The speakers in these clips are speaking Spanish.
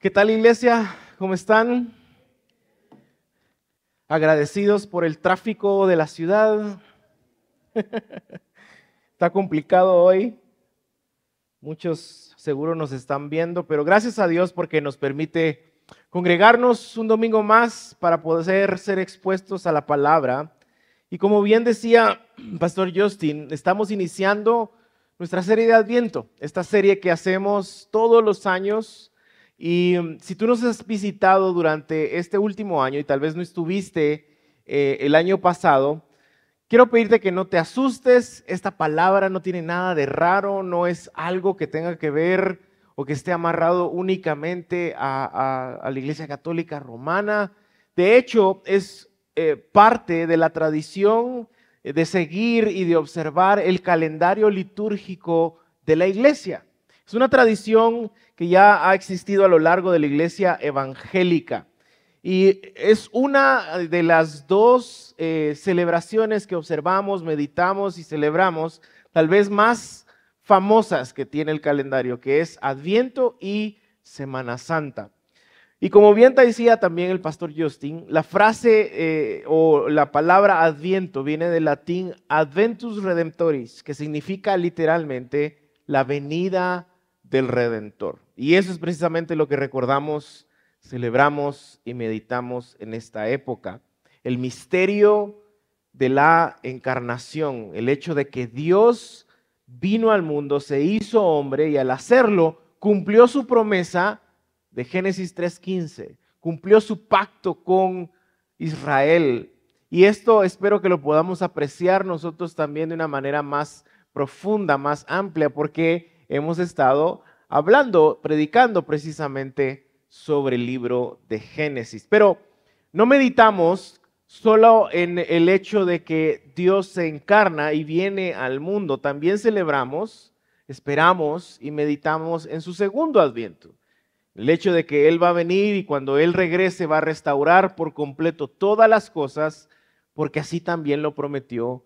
¿Qué tal iglesia? ¿Cómo están? Agradecidos por el tráfico de la ciudad. Está complicado hoy. Muchos seguro nos están viendo, pero gracias a Dios porque nos permite congregarnos un domingo más para poder ser expuestos a la palabra. Y como bien decía Pastor Justin, estamos iniciando nuestra serie de Adviento, esta serie que hacemos todos los años. Y mm, si tú nos has visitado durante este último año y tal vez no estuviste eh, el año pasado, quiero pedirte que no te asustes. Esta palabra no tiene nada de raro, no es algo que tenga que ver o que esté amarrado únicamente a, la Iglesia Católica Romana. De hecho, es eh, parte de la tradición de seguir y de observar el calendario litúrgico de la iglesia. Es una tradición que ya ha existido a lo largo de la iglesia evangélica. Y es una de las dos eh, celebraciones que observamos, meditamos y celebramos, tal vez más famosas que tiene el calendario, que es Adviento y Semana Santa. Y como bien te decía también el pastor Justin, la frase eh, o la palabra adviento viene del latín adventus redemptoris, que significa literalmente la venida del Redentor. Y eso es precisamente lo que recordamos, celebramos y meditamos en esta época. El misterio de la encarnación, el hecho de que Dios vino al mundo, se hizo hombre y al hacerlo cumplió su promesa de Génesis 3.15. Cumplió su pacto con Israel. Y esto espero que lo podamos apreciar nosotros también de una manera más profunda, más amplia, porque hemos estado hablando, predicando precisamente sobre el libro de Génesis. Pero no meditamos solo en el hecho de que Dios se encarna y viene al mundo, también celebramos, esperamos y meditamos en su segundo adviento. El hecho de que Él va a venir y cuando Él regrese va a restaurar por completo todas las cosas, porque así también lo prometió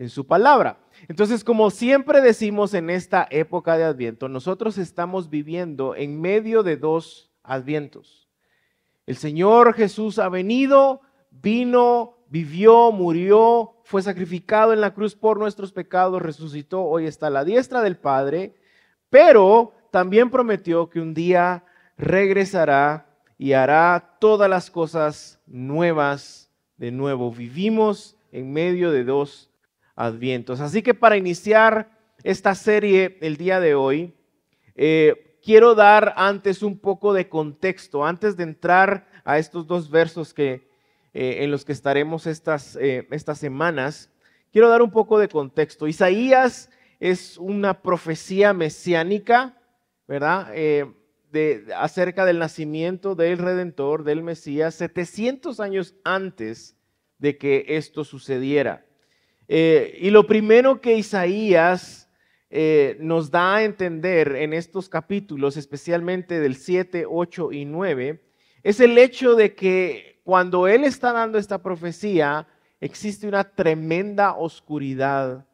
en su palabra. Entonces, como siempre decimos en esta época de Adviento, nosotros estamos viviendo en medio de dos Advientos. El Señor Jesús ha venido, vino, vivió, murió, fue sacrificado en la cruz por nuestros pecados, resucitó, hoy está a la diestra del Padre, pero también prometió que un día regresará y hará todas las cosas nuevas de nuevo. Vivimos en medio de dos advientos. Así que para iniciar esta serie el día de hoy, eh, quiero dar antes un poco de contexto, antes de entrar a estos dos versos que, eh, en los que estaremos estas, eh, estas semanas, quiero dar un poco de contexto. Isaías es una profecía mesiánica, ¿verdad? acerca del nacimiento del Redentor, del Mesías, 700 años antes de que esto sucediera. Eh, y lo primero que Isaías eh, nos da a entender en estos capítulos, especialmente del 7, 8 y 9, es el hecho de que cuando él está dando esta profecía, existe una tremenda oscuridad,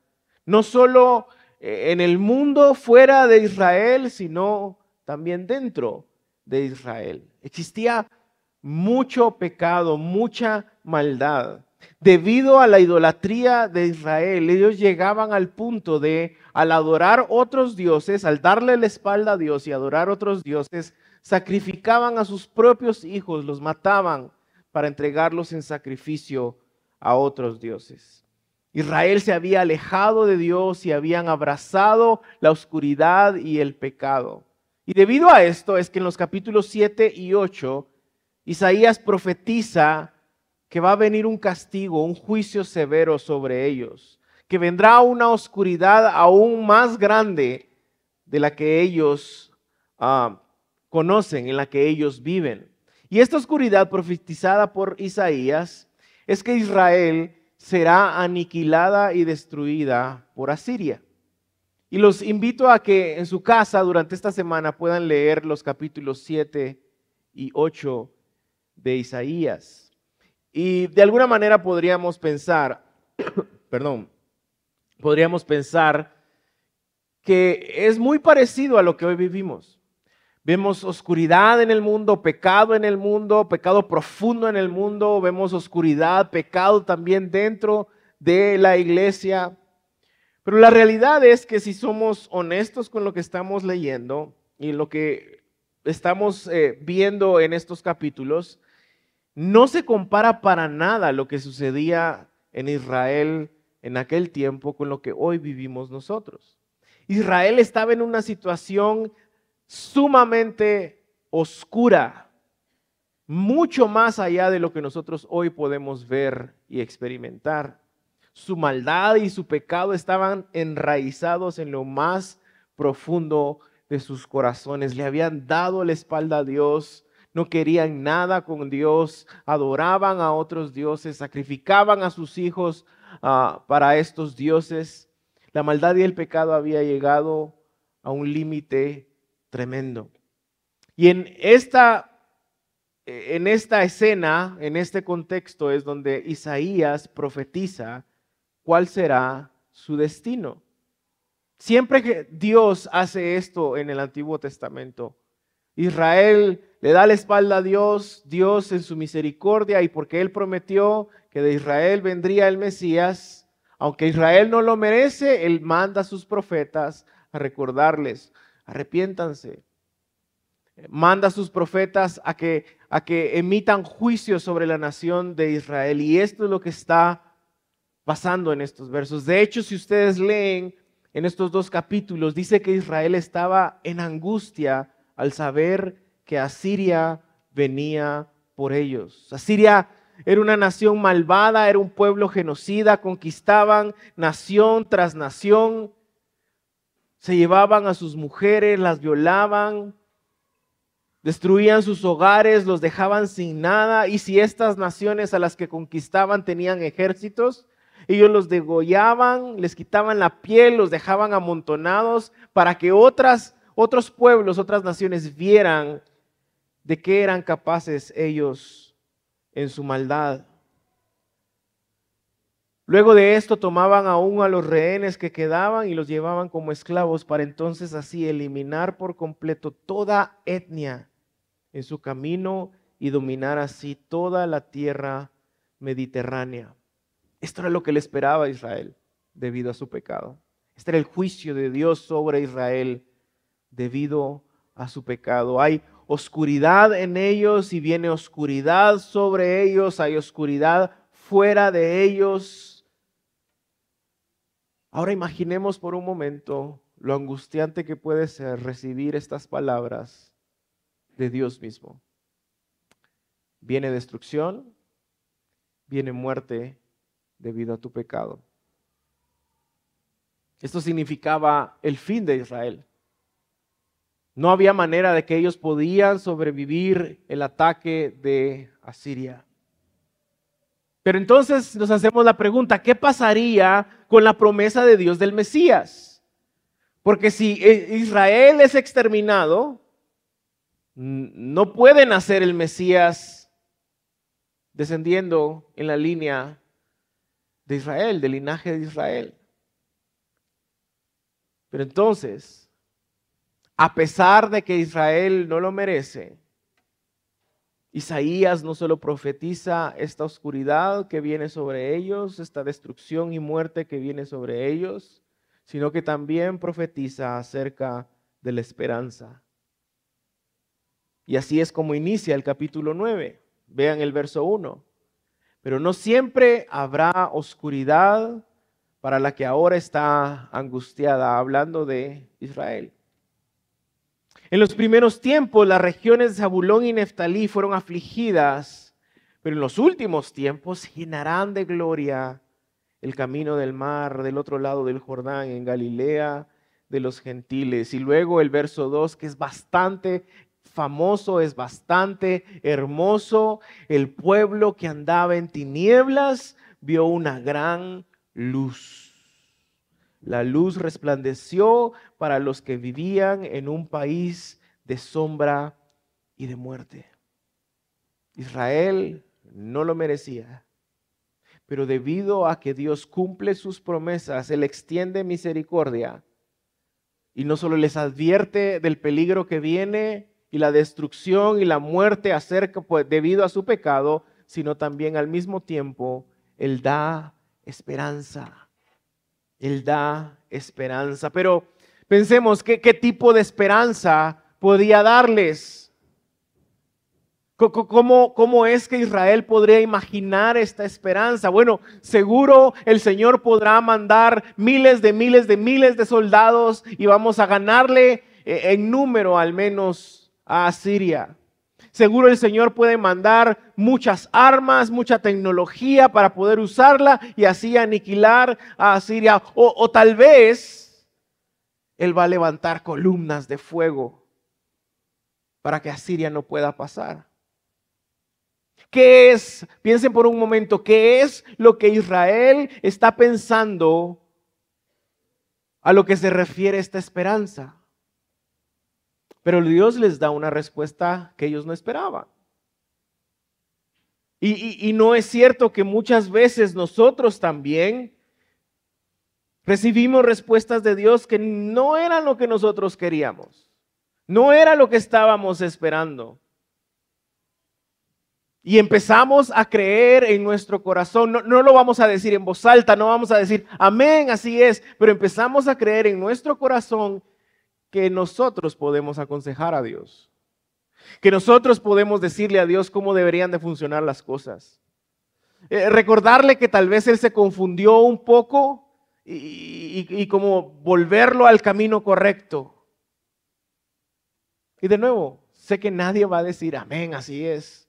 no solo eh, en el mundo fuera de Israel, sino también dentro de Israel. Existía mucho pecado, mucha maldad. Debido a la idolatría de Israel, ellos llegaban al punto de, al adorar otros dioses, al darle la espalda a Dios y adorar otros dioses, sacrificaban a sus propios hijos, los mataban para entregarlos en sacrificio a otros dioses. Israel se había alejado de Dios y habían abrazado la oscuridad y el pecado. Y debido a esto es que en los capítulos 7 y 8, Isaías profetiza que va a venir un castigo, un juicio severo sobre ellos, que vendrá una oscuridad aún más grande de la que ellos ah, conocen, en la que ellos viven. Y esta oscuridad profetizada por Isaías es que Israel será aniquilada y destruida por Asiria. Y los invito a que en su casa durante esta semana puedan leer los capítulos 7 y 8 de Isaías. Y de alguna manera podríamos pensar, perdón, podríamos pensar que es muy parecido a lo que hoy vivimos. Vemos oscuridad en el mundo, pecado en el mundo, pecado profundo en el mundo, vemos oscuridad, pecado también dentro de la iglesia. Pero la realidad es que si somos honestos con lo que estamos leyendo y lo que estamos eh, viendo en estos capítulos, no se compara para nada lo que sucedía en Israel en aquel tiempo con lo que hoy vivimos nosotros. Israel estaba en una situación sumamente oscura, mucho más allá de lo que nosotros hoy podemos ver y experimentar. Su maldad y su pecado estaban enraizados en lo más profundo de sus corazones. Le habían dado la espalda a Dios, no querían nada con Dios, adoraban a otros dioses, sacrificaban a sus hijos ah, para estos dioses. La maldad y el pecado había llegado a un límite tremendo. Y en esta, en esta escena, en este contexto, es donde Isaías profetiza cuál será su destino. Siempre que Dios hace esto en el Antiguo Testamento, Israel le da la espalda a Dios, Dios en su misericordia y porque Él prometió que de Israel vendría el Mesías, aunque Israel no lo merece, Él manda a sus profetas a recordarles, arrepiéntanse. Manda a sus profetas a que, a que emitan juicio sobre la nación de Israel. Y esto es lo que está pasando en estos versos. De hecho, si ustedes leen en estos dos capítulos, dice que Israel estaba en angustia al saber que Asiria venía por ellos. Asiria era una nación malvada, era un pueblo genocida, conquistaban nación tras nación, se llevaban a sus mujeres, las violaban, destruían sus hogares, los dejaban sin nada, y si estas naciones a las que conquistaban tenían ejércitos, ellos los degollaban, les quitaban la piel, los dejaban amontonados para que otras otros pueblos, otras naciones vieran de qué eran capaces ellos en su maldad. Luego de esto tomaban aún a los rehenes que quedaban y los llevaban como esclavos para entonces así eliminar por completo toda etnia en su camino y dominar así toda la tierra mediterránea. Esto era lo que le esperaba a Israel debido a su pecado. Este era el juicio de Dios sobre Israel debido a su pecado. Hay oscuridad en ellos y viene oscuridad sobre ellos, hay oscuridad fuera de ellos. Ahora imaginemos por un momento lo angustiante que puede ser recibir estas palabras de Dios mismo. Viene destrucción, viene muerte debido a tu pecado. Esto significaba el fin de Israel. No había manera de que ellos podían sobrevivir el ataque de Asiria. Pero entonces nos hacemos la pregunta, ¿qué pasaría con la promesa de Dios del Mesías? Porque si Israel es exterminado, no puede nacer el Mesías descendiendo en la línea de Israel, del linaje de Israel. Pero entonces, a pesar de que Israel no lo merece, Isaías no solo profetiza esta oscuridad que viene sobre ellos, esta destrucción y muerte que viene sobre ellos, sino que también profetiza acerca de la esperanza. Y así es como inicia el capítulo 9. Vean el verso 1. Pero no siempre habrá oscuridad para la que ahora está angustiada, hablando de Israel. En los primeros tiempos las regiones de Zabulón y Neftalí fueron afligidas, pero en los últimos tiempos llenarán de gloria el camino del mar del otro lado del Jordán, en Galilea de los gentiles. Y luego el verso 2, que es bastante famoso, es bastante hermoso. El pueblo que andaba en tinieblas vio una gran luz. La luz resplandeció para los que vivían en un país de sombra y de muerte. Israel no lo merecía, pero debido a que Dios cumple sus promesas, Él extiende misericordia y no solo les advierte del peligro que viene, y la destrucción y la muerte acerca pues, debido a su pecado, sino también al mismo tiempo Él da esperanza. Él da esperanza. Pero pensemos, ¿qué, qué tipo de esperanza podía darles? ¿Cómo, ¿Cómo, es que Israel podría imaginar esta esperanza? Bueno, seguro el Señor podrá mandar miles de miles de miles de soldados y vamos a ganarle eh, en número al menos a Asiria. Seguro el Señor puede mandar muchas armas, mucha tecnología para poder usarla y así aniquilar a Asiria. O, o tal vez Él va a levantar columnas de fuego para que Asiria no pueda pasar. ¿Qué es? Piensen por un momento, ¿qué es lo que Israel está pensando a lo que se refiere esta esperanza? Pero Dios les da una respuesta que ellos no esperaban. Y, no es cierto que muchas veces nosotros también recibimos respuestas de Dios que no eran lo que nosotros queríamos, no era lo que estábamos esperando. Y empezamos a creer en nuestro corazón. No, no, lo vamos a decir en voz alta, no vamos a decir, amén, así es. Pero empezamos a creer en nuestro corazón que nosotros podemos aconsejar a Dios. Que nosotros podemos decirle a Dios cómo deberían de funcionar las cosas. Eh, recordarle que tal vez Él se confundió un poco y, y como volverlo al camino correcto. Y de nuevo, sé que nadie va a decir, amén, así es.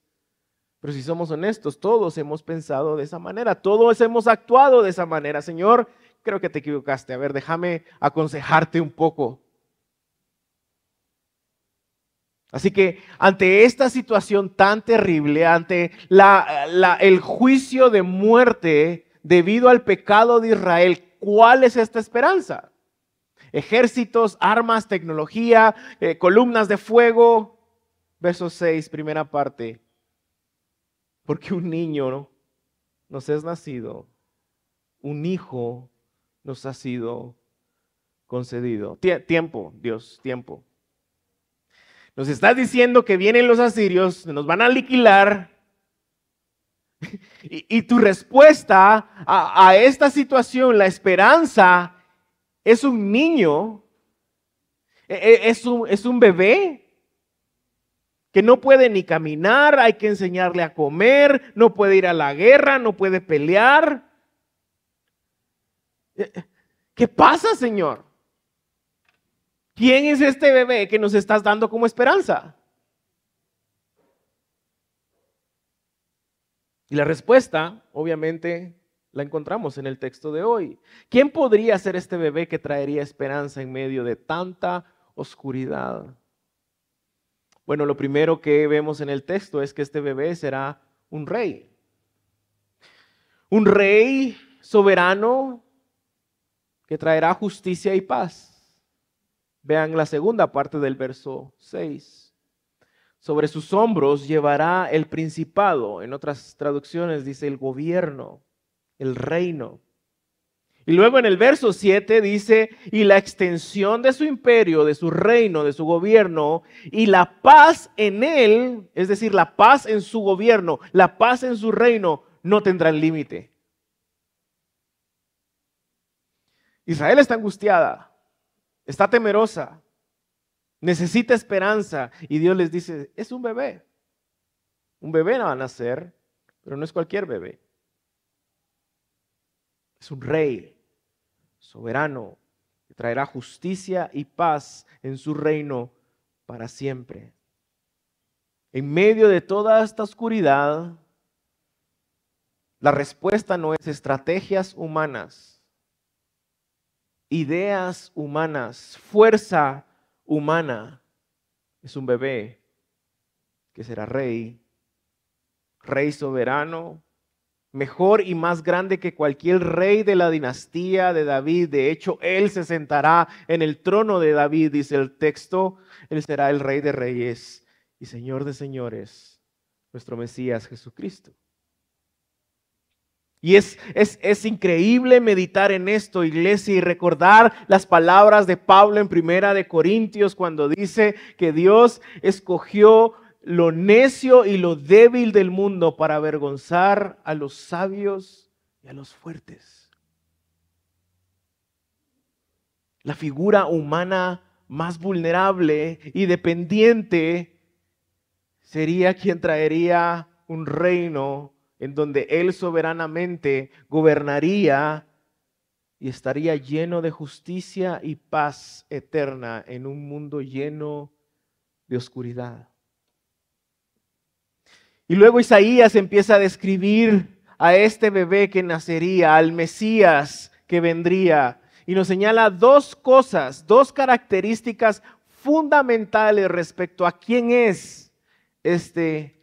Pero si somos honestos, todos hemos pensado de esa manera, todos hemos actuado de esa manera. Señor, creo que te equivocaste. A ver, déjame aconsejarte un poco. Así que ante esta situación tan terrible, ante el juicio de muerte debido al pecado de Israel, ¿cuál es esta esperanza? Ejércitos, armas, tecnología, eh, columnas de fuego. Verso 6, primera parte. Porque un niño nos es nacido, un hijo nos ha sido concedido. tiempo, Dios, tiempo. Nos estás diciendo que vienen los asirios, nos van a aniquilar. Y, tu respuesta a, esta situación, la esperanza, es un niño, e, e, es un, es un bebé que no puede ni caminar, hay que enseñarle a comer, no puede ir a la guerra, no puede pelear. Eh, ¿Qué pasa, Señor? ¿Quién es este bebé que nos estás dando como esperanza? Y la respuesta, obviamente, la encontramos en el texto de hoy. ¿Quién podría ser este bebé que traería esperanza en medio de tanta oscuridad? Bueno, lo primero que vemos en el texto es que este bebé será un rey. Un rey soberano que traerá justicia y paz. Vean la segunda parte del verso 6. Sobre sus hombros llevará el principado. En otras traducciones dice el gobierno, el reino. Y luego en el verso 7 dice, y la extensión de su imperio, de su reino, de su gobierno, y la paz en él, es decir, la paz en su gobierno, la paz en su reino, no tendrán límite. Israel está angustiada, está temerosa, necesita esperanza, y Dios les dice, es un bebé. Un bebé no va a nacer, pero no es cualquier bebé. Es un rey, soberano, que traerá justicia y paz en su reino para siempre. En medio de toda esta oscuridad, la respuesta no es estrategias humanas, ideas humanas, fuerza humana. Es un bebé que será rey, rey soberano, mejor y más grande que cualquier rey de la dinastía de David. De hecho, él se sentará en el trono de David, dice el texto. Él será el rey de reyes y señor de señores, nuestro Mesías Jesucristo. Y es, es, es, increíble meditar en esto, iglesia, y recordar las palabras de Pablo en Primera de Corintios cuando dice que Dios escogió lo necio y lo débil del mundo para avergonzar a los sabios y a los fuertes. La figura humana más vulnerable y dependiente sería quien traería un reino en donde Él soberanamente gobernaría y estaría lleno de justicia y paz eterna en un mundo lleno de oscuridad. Y luego Isaías empieza a describir a este bebé que nacería, al Mesías que vendría, y nos señala dos cosas, dos características fundamentales respecto a quién es este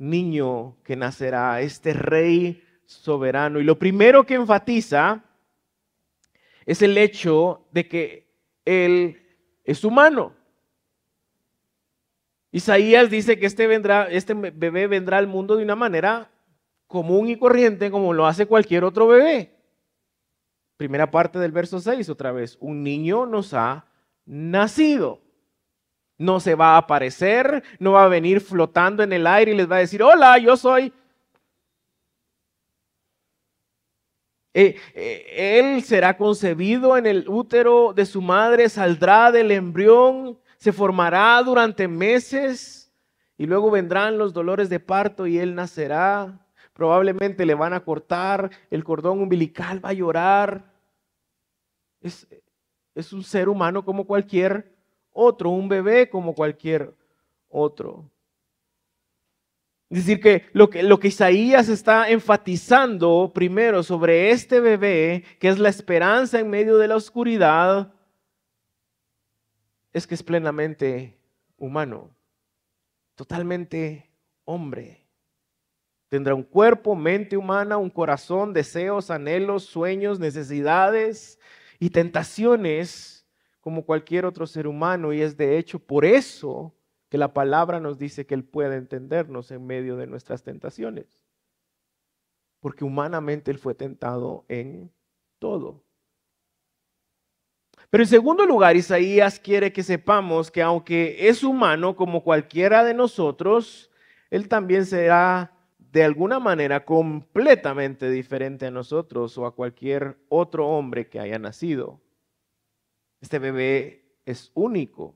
niño que nacerá, este rey soberano. Y lo primero que enfatiza es el hecho de que Él es humano. Isaías dice que este, vendrá, este bebé vendrá al mundo de una manera común y corriente como lo hace cualquier otro bebé. Primera parte del verso 6 otra vez. Un niño nos ha nacido no se va a aparecer, no va a venir flotando en el aire y les va a decir, hola, yo soy. Eh, eh, él será concebido en el útero de su madre, saldrá del embrión, se formará durante meses y luego vendrán los dolores de parto y él nacerá. Probablemente le van a cortar el cordón umbilical, va a llorar. Es, es un ser humano como cualquier otro, un bebé como cualquier otro. Es decir, que lo, que lo que Isaías está enfatizando primero sobre este bebé, que es la esperanza en medio de la oscuridad, es que es plenamente humano, totalmente hombre. Tendrá un cuerpo, mente humana, un corazón, deseos, anhelos, sueños, necesidades y tentaciones como cualquier otro ser humano y es de hecho por eso que la palabra nos dice que Él puede entendernos en medio de nuestras tentaciones. Porque humanamente Él fue tentado en todo. Pero en segundo lugar, Isaías quiere que sepamos que aunque es humano como cualquiera de nosotros, Él también será de alguna manera completamente diferente a nosotros o a cualquier otro hombre que haya nacido. Este bebé es único.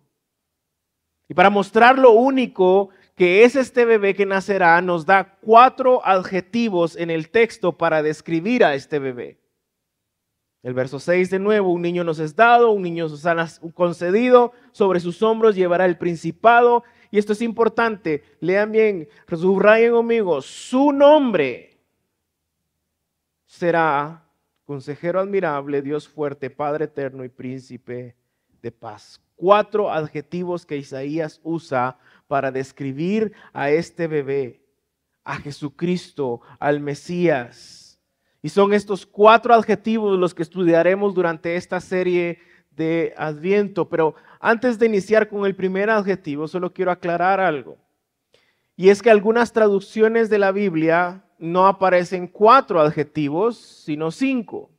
Y para mostrar lo único que es este bebé que nacerá, nos da cuatro adjetivos en el texto para describir a este bebé. El verso 6 de nuevo, un niño nos es dado, un niño nos ha concedido, sobre sus hombros llevará el principado. Y esto es importante, lean bien, subrayen conmigo, su nombre será consejero admirable, Dios fuerte, Padre eterno y príncipe de paz. Cuatro adjetivos que Isaías usa para describir a este bebé, a Jesucristo, al Mesías. Y son estos cuatro adjetivos los que estudiaremos durante esta serie de Adviento. Pero antes de iniciar con el primer adjetivo, solo quiero aclarar algo. Y es que algunas traducciones de la Biblia no aparecen cuatro adjetivos, sino cinco.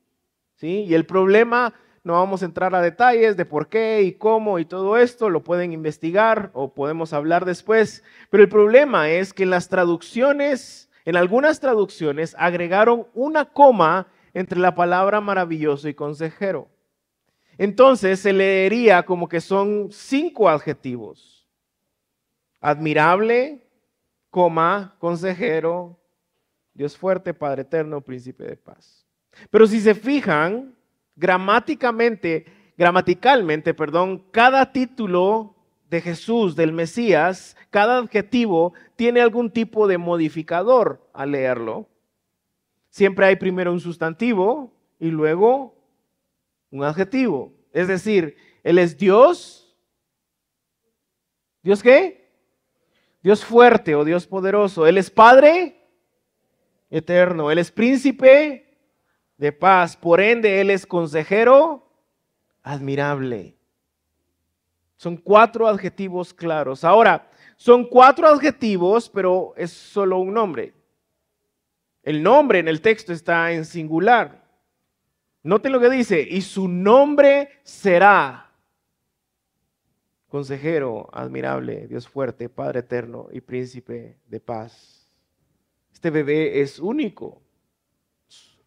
¿sí? Y el problema, no vamos a entrar a detalles de por qué y cómo y todo esto, lo pueden investigar o podemos hablar después, pero el problema es que en las traducciones, en algunas traducciones, agregaron una coma entre la palabra maravilloso y consejero. Entonces se leería como que son cinco adjetivos. Admirable, coma, consejero, Dios fuerte, Padre eterno, príncipe de paz. Pero si se fijan, gramáticamente, gramaticalmente, perdón, cada título de Jesús, del Mesías, cada adjetivo tiene algún tipo de modificador al leerlo. Siempre hay primero un sustantivo y luego un adjetivo. Es decir, Él es Dios. ¿Dios qué? Dios fuerte o Dios poderoso. Él es Padre eterno. Él es príncipe de paz. Por ende, Él es consejero admirable. Son cuatro adjetivos claros. Ahora, son cuatro adjetivos, pero es solo un nombre. El nombre en el texto está en singular. Noten lo que dice, y su nombre será consejero admirable, Dios fuerte, Padre eterno y príncipe de paz. Este bebé es único.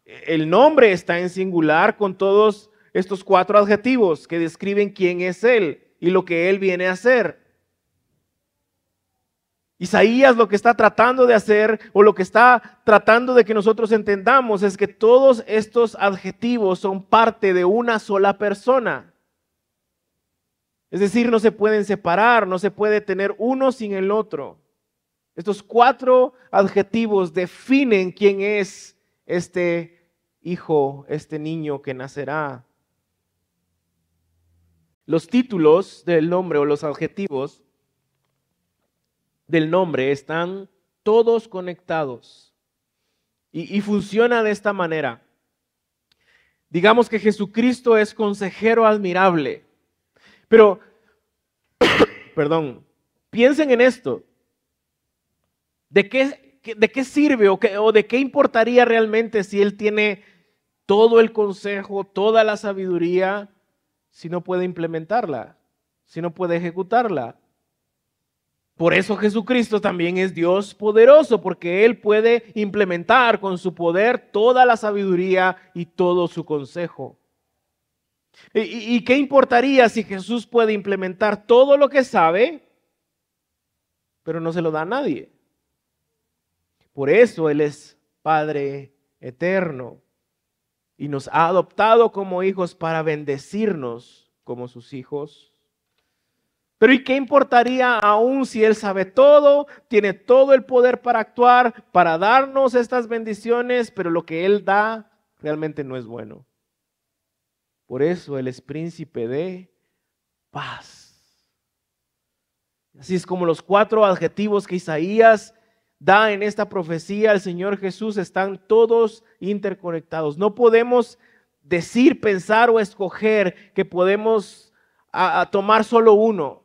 El nombre está en singular con todos estos cuatro adjetivos que describen quién es Él y lo que Él viene a hacer. Isaías lo que está tratando de hacer o lo que está tratando de que nosotros entendamos es que todos estos adjetivos son parte de una sola persona. Es decir, no se pueden separar, no se puede tener uno sin el otro. Estos cuatro adjetivos definen quién es este hijo, este niño que nacerá. Los títulos del nombre o los adjetivos del nombre están todos conectados. Y, funciona de esta manera. Digamos que Jesucristo es consejero admirable. Pero, perdón, piensen en esto. ¿De qué, de qué sirve o, o de qué importaría realmente si Él tiene todo el consejo, toda la sabiduría, si no puede implementarla, si no puede ejecutarla? Por eso Jesucristo también es Dios poderoso, porque Él puede implementar con su poder toda la sabiduría y todo su consejo. ¿Y, qué importaría si Jesús puede implementar todo lo que sabe, pero no se lo da a nadie? Por eso Él es Padre eterno y nos ha adoptado como hijos para bendecirnos como sus hijos pero ¿y qué importaría aún si Él sabe todo, tiene todo el poder para actuar, para darnos estas bendiciones, pero lo que Él da realmente no es bueno? Por eso Él es príncipe de paz. Así es como los cuatro adjetivos que Isaías da en esta profecía al Señor Jesús están todos interconectados. No podemos decir, pensar o escoger que podemos tomar solo uno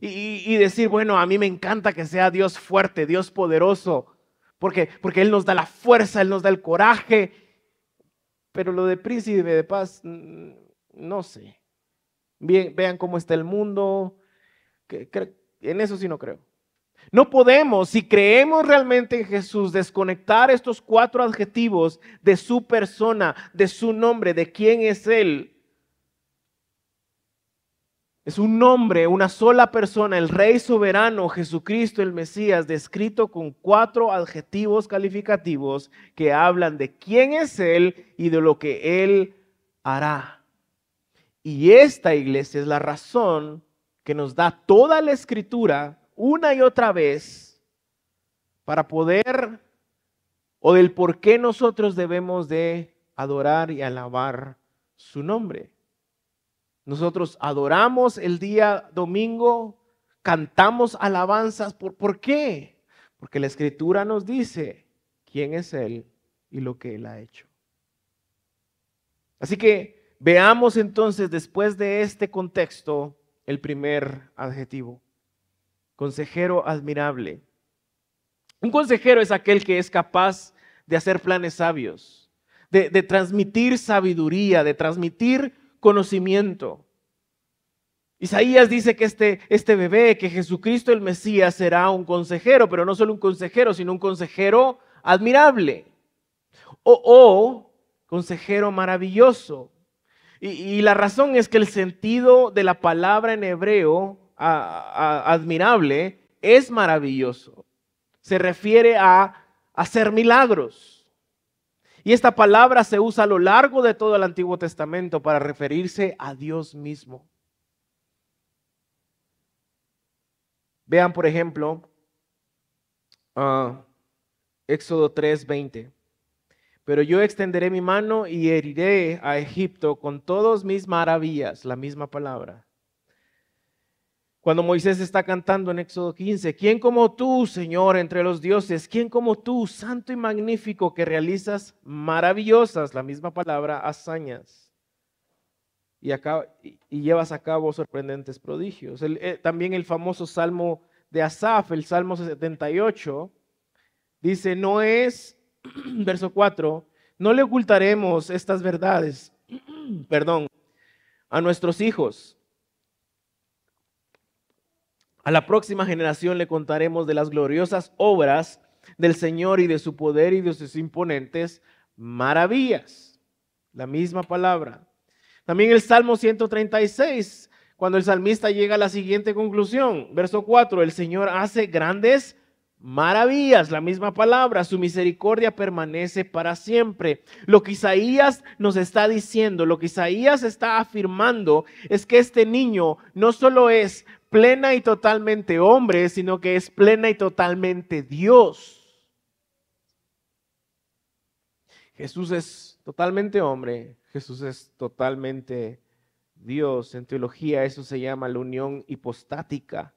y, decir, bueno, a mí me encanta que sea Dios fuerte, Dios poderoso, porque, porque Él nos da la fuerza, Él nos da el coraje. Pero lo de príncipe de paz, no sé. Bien, vean cómo está el mundo. En eso sí no creo. No podemos, si creemos realmente en Jesús, desconectar estos cuatro adjetivos de su persona, de su nombre, de quién es Él, es un nombre, una sola persona, el Rey soberano, Jesucristo el Mesías, descrito con cuatro adjetivos calificativos que hablan de quién es Él y de lo que Él hará. Y esta iglesia es la razón que nos da toda la escritura una y otra vez para poder o del por qué nosotros debemos de adorar y alabar su nombre. Nosotros adoramos el día domingo, cantamos alabanzas. ¿Por, ¿Por qué? Porque la escritura nos dice quién es Él y lo que Él ha hecho. Así que veamos entonces después de este contexto el primer adjetivo. Consejero admirable. Un consejero es aquel que es capaz de hacer planes sabios, de, transmitir sabiduría, de transmitir conocimiento. Isaías dice que este, este bebé, que Jesucristo el Mesías será un consejero, pero no solo un consejero, sino un consejero admirable. O, consejero maravilloso. Y, la razón es que el sentido de la palabra en hebreo, admirable, es maravilloso. Se refiere a hacer milagros. Y esta palabra se usa a lo largo de todo el Antiguo Testamento para referirse a Dios mismo. Vean, por ejemplo, uh, Éxodo 3:20. Pero yo extenderé mi mano y heriré a Egipto con todas mis maravillas, la misma palabra. Cuando Moisés está cantando en Éxodo 15, ¿quién como tú, Señor, entre los dioses? ¿Quién como tú, santo y magnífico, que realizas maravillosas, la misma palabra, hazañas? Y, y llevas a cabo sorprendentes prodigios. Eh, también el famoso Salmo de Asaf, el Salmo 78, dice, no es verso 4, no le ocultaremos estas verdades, perdón, a nuestros hijos. A la próxima generación le contaremos de las gloriosas obras del Señor y de su poder y de sus imponentes maravillas. La misma palabra. También el Salmo 136, cuando el salmista llega a la siguiente conclusión, verso 4, el Señor hace grandes maravillas, la misma palabra, su misericordia permanece para siempre. Lo que Isaías nos está diciendo, lo que Isaías está afirmando es que este niño no solo es plena y totalmente hombre, sino que es plena y totalmente Dios. Jesús es totalmente hombre, Jesús es totalmente Dios. En teología eso se llama la unión hipostática.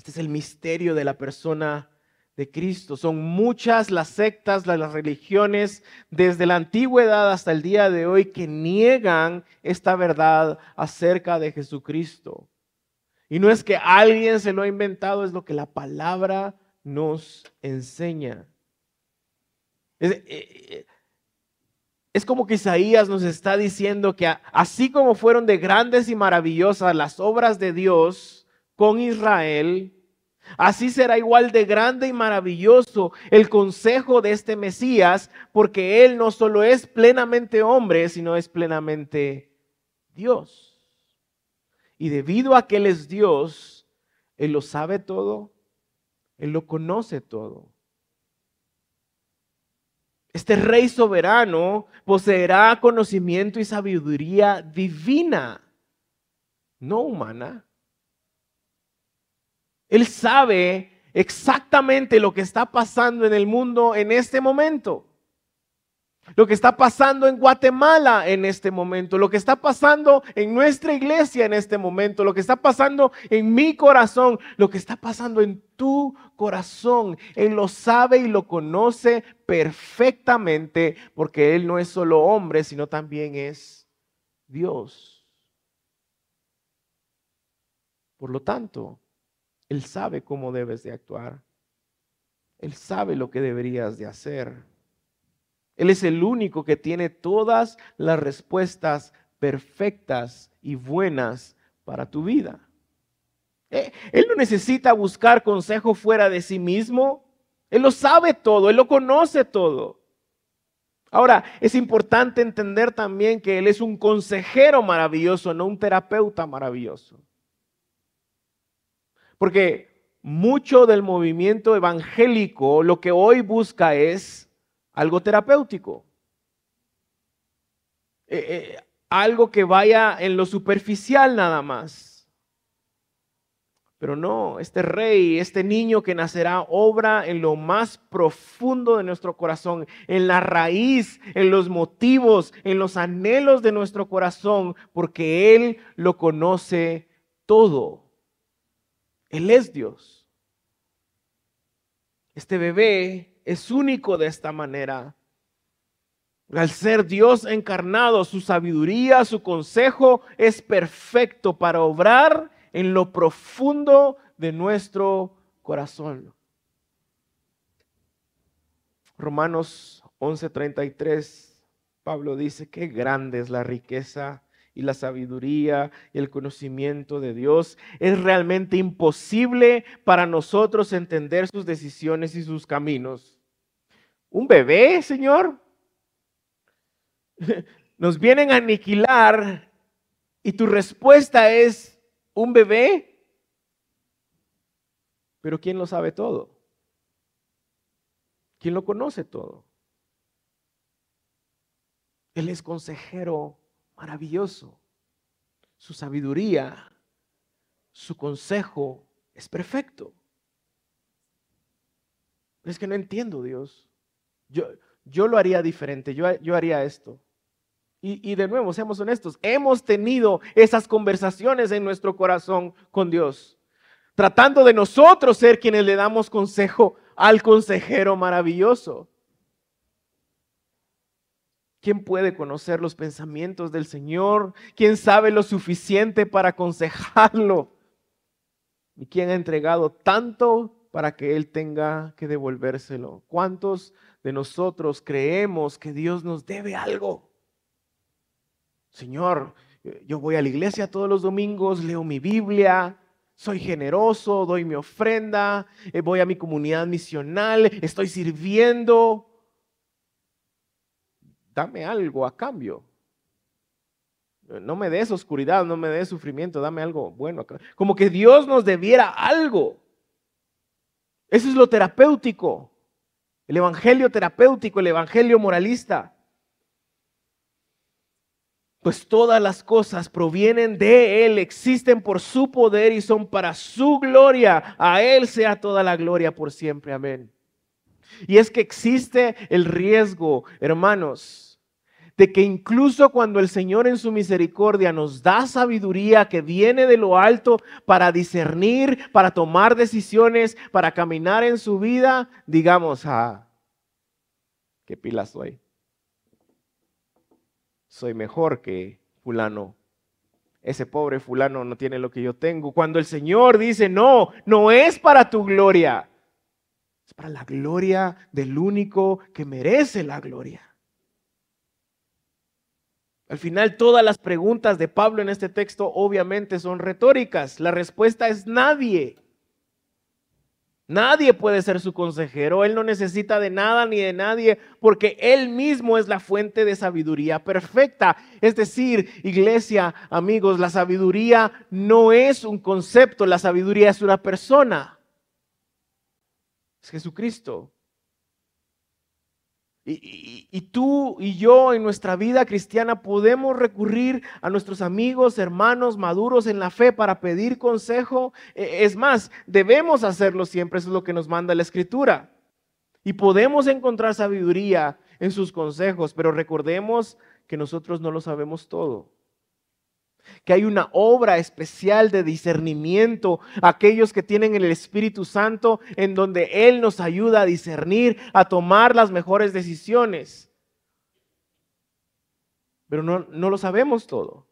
Este es el misterio de la persona de Cristo. Son muchas las sectas, las religiones, desde la antigüedad hasta el día de hoy, que niegan esta verdad acerca de Jesucristo. Y no es que alguien se lo ha inventado, es lo que la palabra nos enseña. Es, eh, eh, es como que Isaías nos está diciendo que así como fueron de grandes y maravillosas las obras de Dios, con Israel, así será igual de grande y maravilloso el consejo de este Mesías, porque Él no solo es plenamente hombre, sino es plenamente Dios. Y debido a que Él es Dios, Él lo sabe todo, Él lo conoce todo. Este rey soberano poseerá conocimiento y sabiduría divina, no humana. Él sabe exactamente lo que está pasando en el mundo en este momento. Lo que está pasando en Guatemala en este momento, lo que está pasando en nuestra iglesia en este momento, lo que está pasando en mi corazón, lo que está pasando en tu corazón. Él lo sabe y lo conoce perfectamente porque Él no es solo hombre, sino también es Dios. Por lo tanto, él sabe cómo debes de actuar. Él sabe lo que deberías de hacer. Él es el único que tiene todas las respuestas perfectas y buenas para tu vida. Eh, él no necesita buscar consejo fuera de sí mismo. Él lo sabe todo, él lo conoce todo. Ahora, es importante entender también que Él es un consejero maravilloso, no un terapeuta maravilloso. Porque mucho del movimiento evangélico lo que hoy busca es algo terapéutico. Eh, eh, algo que vaya en lo superficial nada más. Pero no, este rey, este niño que nacerá, obra en lo más profundo de nuestro corazón, en la raíz, en los motivos, en los anhelos de nuestro corazón, porque Él lo conoce todo. Él es Dios. Este bebé es único de esta manera. Al ser Dios encarnado, su sabiduría, su consejo es perfecto para obrar en lo profundo de nuestro corazón. Romanos 11:33, Pablo dice, qué grande es la riqueza y la sabiduría y el conocimiento de Dios. Es realmente imposible para nosotros entender sus decisiones y sus caminos. ¿Un bebé, Señor? Nos vienen a aniquilar y tu respuesta es un bebé. Pero ¿quién lo sabe todo? ¿Quién lo conoce todo? Él es consejero maravilloso. Su sabiduría, su consejo es perfecto. Es que no entiendo, Dios. Yo, yo lo haría diferente, yo, yo haría esto. Y, y, de nuevo, seamos honestos, hemos tenido esas conversaciones en nuestro corazón con Dios, tratando de nosotros ser quienes le damos consejo al consejero maravilloso. ¿Quién puede conocer los pensamientos del Señor? ¿Quién sabe lo suficiente para aconsejarlo? ¿Y quién ha entregado tanto para que Él tenga que devolvérselo? ¿Cuántos de nosotros creemos que Dios nos debe algo? Señor, yo voy a la iglesia todos los domingos, leo mi Biblia, soy generoso, doy mi ofrenda, eh, voy a mi comunidad misional, estoy sirviendo. Dame algo a cambio. No me des oscuridad, no me des sufrimiento, dame algo bueno. Como que Dios nos debiera algo. Eso es lo terapéutico. El evangelio terapéutico, el evangelio moralista. Pues todas las cosas provienen de Él, existen por su poder y son para su gloria. A Él sea toda la gloria por siempre. Amén. Y es que existe el riesgo, hermanos, de que incluso cuando el Señor en su misericordia nos da sabiduría que viene de lo alto para discernir, para tomar decisiones, para caminar en su vida, digamos, ah, qué pila soy. Soy mejor que fulano. Ese pobre fulano no tiene lo que yo tengo. Cuando el Señor dice, no, no es para tu gloria, es para la gloria del único que merece la gloria. Al final todas las preguntas de Pablo en este texto obviamente son retóricas. La respuesta es nadie. Nadie puede ser su consejero. Él no necesita de nada ni de nadie porque Él mismo es la fuente de sabiduría perfecta. Es decir, iglesia, amigos, la sabiduría no es un concepto, la sabiduría es una persona. Es Jesucristo. Y, tú y yo en nuestra vida cristiana podemos recurrir a nuestros amigos, hermanos maduros en la fe para pedir consejo. E, es más, debemos hacerlo siempre, eso es lo que nos manda la escritura. Y podemos encontrar sabiduría en sus consejos, pero recordemos que nosotros no lo sabemos todo que hay una obra especial de discernimiento, aquellos que tienen el Espíritu Santo, en donde Él nos ayuda a discernir, a tomar las mejores decisiones. Pero no, no lo sabemos todo.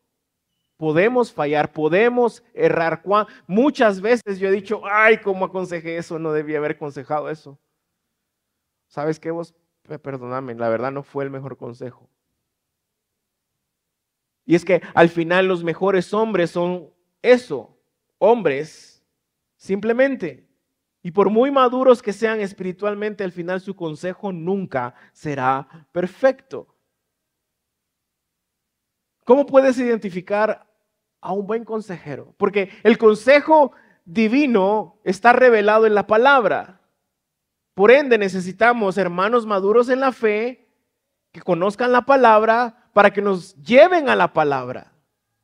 Podemos fallar, podemos errar. Muchas veces yo he dicho, ay, ¿cómo aconsejé eso? No debía haber aconsejado eso. ¿Sabes qué vos? Perdóname, la verdad no fue el mejor consejo. Y es que al final los mejores hombres son eso, hombres, simplemente. Y por muy maduros que sean espiritualmente, al final su consejo nunca será perfecto. ¿Cómo puedes identificar a un buen consejero? Porque el consejo divino está revelado en la palabra. Por ende, necesitamos hermanos maduros en la fe que conozcan la palabra, para que nos lleven a la palabra.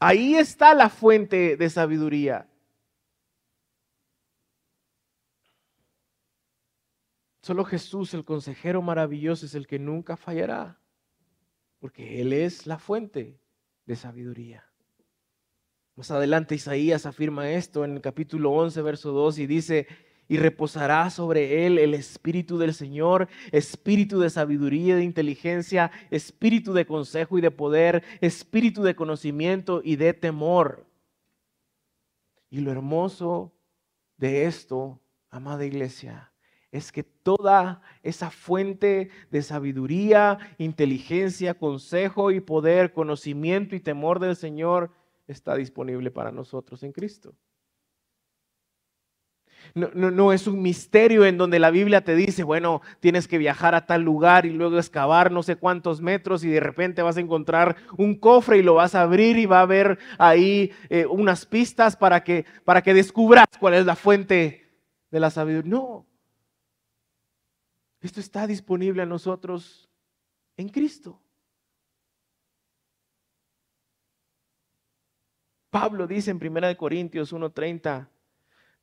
Ahí está la fuente de sabiduría. Solo Jesús, el consejero maravilloso, es el que nunca fallará, porque Él es la fuente de sabiduría. Más adelante Isaías afirma esto en el capítulo 11, verso 2, y dice, y reposará sobre él el espíritu del Señor, espíritu de sabiduría y de inteligencia, espíritu de consejo y de poder, espíritu de conocimiento y de temor. Y lo hermoso de esto, amada iglesia, es que toda esa fuente de sabiduría, inteligencia, consejo y poder, conocimiento y temor del Señor está disponible para nosotros en Cristo. No, es un misterio en donde la Biblia te dice, bueno, tienes que viajar a tal lugar y luego excavar no sé cuántos metros y de repente vas a encontrar un cofre y lo vas a abrir y va a haber ahí eh, unas pistas para que, para que descubras cuál es la fuente de la sabiduría. No. Esto está disponible a nosotros en Cristo. Pablo dice en 1 Corintios 1:30,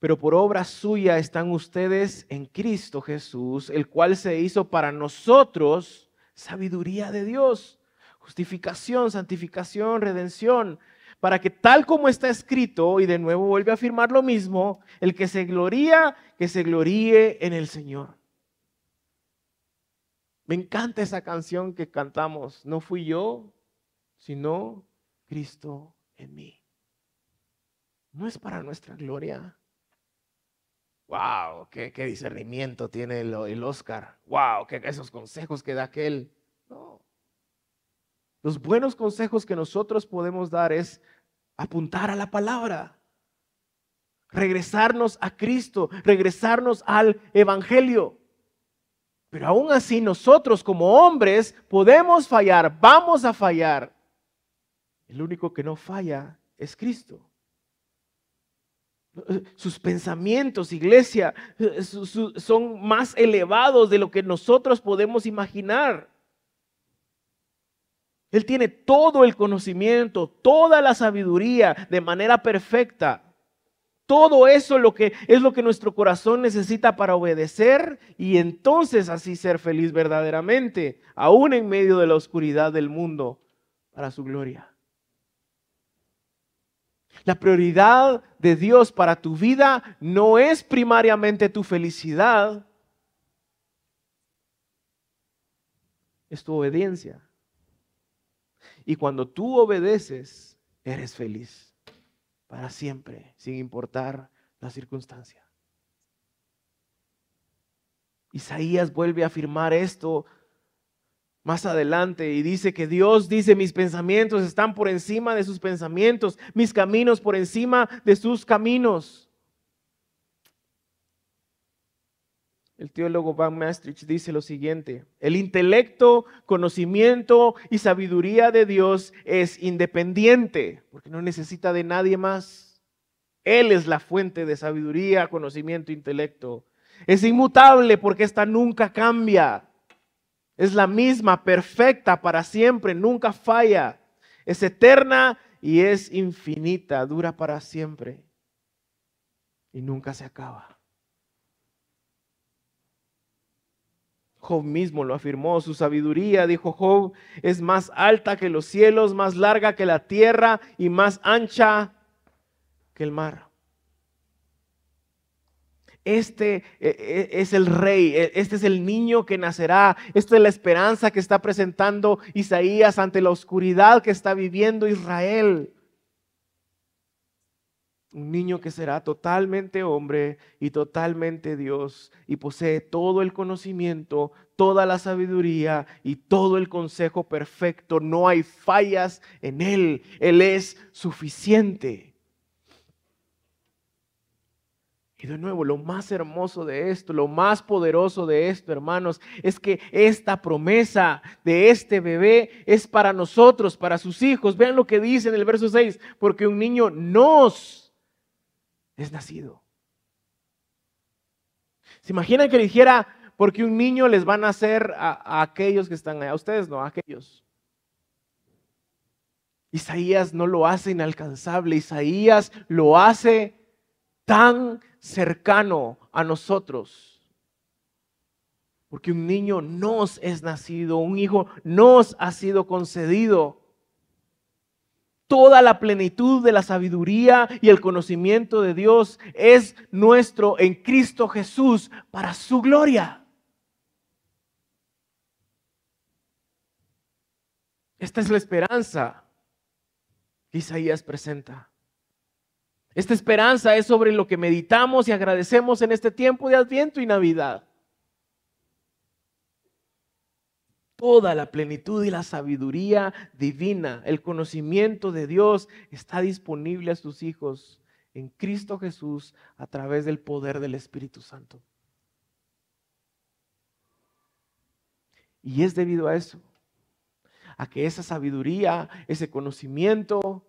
pero por obra suya están ustedes en Cristo Jesús, el cual se hizo para nosotros sabiduría de Dios, justificación, santificación, redención, para que tal como está escrito, y de nuevo vuelve a afirmar lo mismo, el que se gloría, que se gloríe en el Señor. Me encanta esa canción que cantamos, no fui yo, sino Cristo en mí. No es para nuestra gloria wow, qué, discernimiento tiene el, el Oscar, wow, qué, esos consejos que da aquel. No. Los buenos consejos que nosotros podemos dar es apuntar a la palabra, regresarnos a Cristo, regresarnos al Evangelio. Pero aún así nosotros como hombres podemos fallar, vamos a fallar. El único que no falla es Cristo. Sus pensamientos, iglesia, son más elevados de lo que nosotros podemos imaginar. Él tiene todo el conocimiento, toda la sabiduría de manera perfecta. Todo eso lo que, es lo que nuestro corazón necesita para obedecer y entonces así ser feliz verdaderamente, aún en medio de la oscuridad del mundo, para su gloria. La prioridad de Dios para tu vida no es primariamente tu felicidad, es tu obediencia. Y cuando tú obedeces, eres feliz para siempre, sin importar la circunstancia. Isaías vuelve a afirmar esto más adelante y dice que Dios dice, mis pensamientos están por encima de sus pensamientos, mis caminos por encima de sus caminos. El teólogo Van Maastricht dice lo siguiente, el intelecto, conocimiento y sabiduría de Dios es independiente, porque no necesita de nadie más. Él es la fuente de sabiduría, conocimiento, intelecto. Es inmutable porque esta nunca cambia. Es la misma, perfecta para siempre, nunca falla. Es eterna y es infinita, dura para siempre y nunca se acaba. Job mismo lo afirmó, su sabiduría, dijo Job, es más alta que los cielos, más larga que la tierra y más ancha que el mar. Este eh, eh, es el rey, eh, este es el niño que nacerá, esta es la esperanza que está presentando Isaías ante la oscuridad que está viviendo Israel. Un niño que será totalmente hombre y totalmente Dios y posee todo el conocimiento, toda la sabiduría y todo el consejo perfecto. No hay fallas en Él. Él es suficiente. Y de nuevo, lo más hermoso de esto, lo más poderoso de esto, hermanos, es que esta promesa de este bebé es para nosotros, para sus hijos. Vean lo que dice en el verso 6, porque un niño nos es nacido. ¿Se imaginan que le dijera, porque un niño les van a hacer a, aquellos que están allá? A ustedes no, a aquellos. Isaías no lo hace inalcanzable, Isaías lo hace tan cercano a nosotros. Porque un niño nos es nacido, un hijo nos ha sido concedido. Toda la plenitud de la sabiduría y el conocimiento de Dios es nuestro en Cristo Jesús para su gloria. Esta es la esperanza que Isaías presenta. Esta esperanza es sobre lo que meditamos y agradecemos en este tiempo de Adviento y Navidad. Toda la plenitud y la sabiduría divina, el conocimiento de Dios está disponible a sus hijos en Cristo Jesús a través del poder del Espíritu Santo. Y es debido a eso, a que esa sabiduría, ese conocimiento,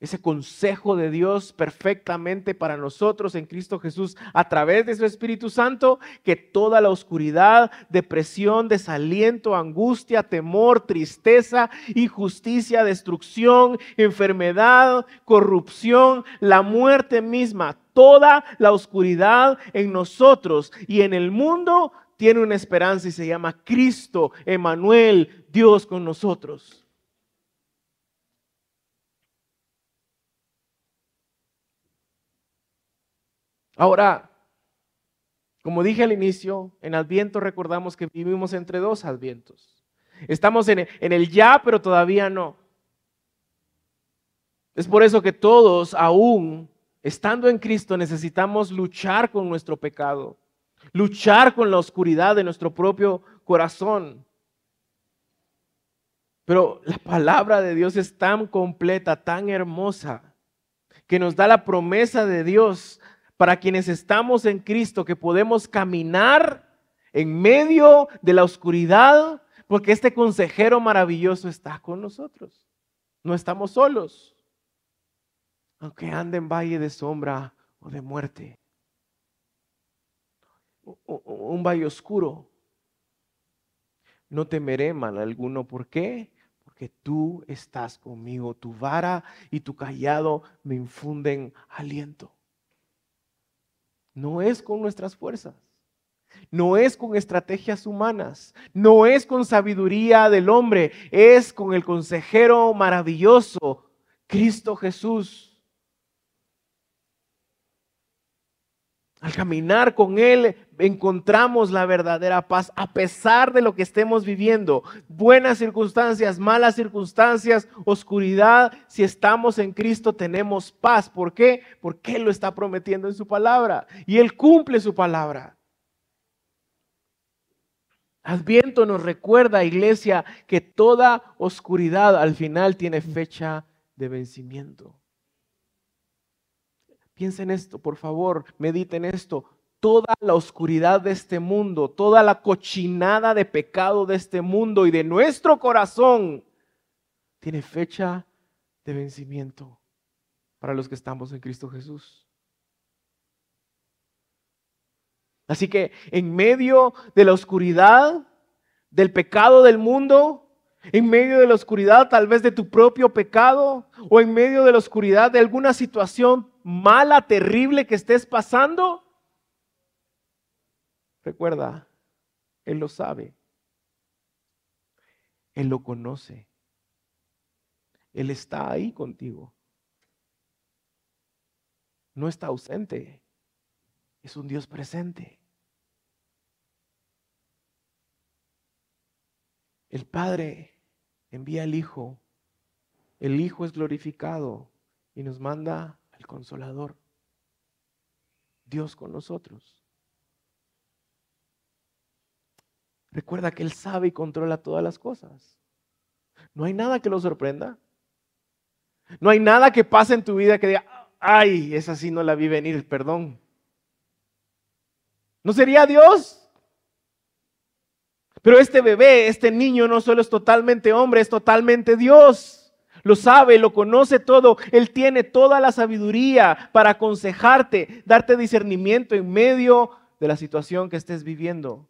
ese consejo de Dios perfectamente para nosotros en Cristo Jesús a través de su Espíritu Santo, que toda la oscuridad, depresión, desaliento, angustia, temor, tristeza, injusticia, destrucción, enfermedad, corrupción, la muerte misma, toda la oscuridad en nosotros y en el mundo tiene una esperanza y se llama Cristo, Emanuel, Dios con nosotros. Ahora, como dije al inicio, en Adviento recordamos que vivimos entre dos Advientos. Estamos en el, ya, pero todavía no. Es por eso que todos aún estando en Cristo, necesitamos luchar con nuestro pecado, luchar con la oscuridad de nuestro propio corazón. Pero la palabra de Dios es tan completa, tan hermosa, que nos da la promesa de Dios para quienes estamos en Cristo, que podemos caminar en medio de la oscuridad, porque este consejero maravilloso está con nosotros. No estamos solos, aunque ande en valle de sombra o de muerte. Un valle oscuro. No temeré mal alguno. ¿Por qué? que tú estás conmigo. Tu vara y tu callado me infunden aliento. No es con nuestras fuerzas. No es con estrategias humanas, no es con sabiduría del hombre, es con el consejero maravilloso, Cristo Jesús. Al caminar con Él encontramos la verdadera paz a pesar de lo que estemos viviendo. Buenas circunstancias, malas circunstancias, oscuridad. Si estamos en Cristo tenemos paz. ¿Por qué? Porque Él lo está prometiendo en su palabra y Él cumple su palabra. Adviento nos recuerda, iglesia, que toda oscuridad al final tiene fecha de vencimiento. Piensen esto, por favor, mediten esto. Toda la oscuridad de este mundo, toda la cochinada de pecado de este mundo y de nuestro corazón tiene fecha de vencimiento para los que estamos en Cristo Jesús. Así que en medio de la oscuridad, del pecado del mundo, en medio de la oscuridad tal vez de tu propio pecado o en medio de la oscuridad de alguna situación mala, terrible que estés pasando, recuerda, Él lo sabe. Él lo conoce. Él está ahí contigo. No está ausente. Es un Dios presente. El Padre envía al Hijo. El Hijo es glorificado y nos manda el consolador. Dios con nosotros. Recuerda que Él sabe y controla todas las cosas. No hay nada que lo sorprenda. No hay nada que pase en tu vida que diga, ay, esa sí no la vi venir, perdón. ¿No sería Dios? Pero este bebé, este niño no solo es totalmente hombre, es totalmente Dios lo sabe, lo conoce todo. Él tiene toda la sabiduría para aconsejarte, darte discernimiento en medio de la situación que estés viviendo.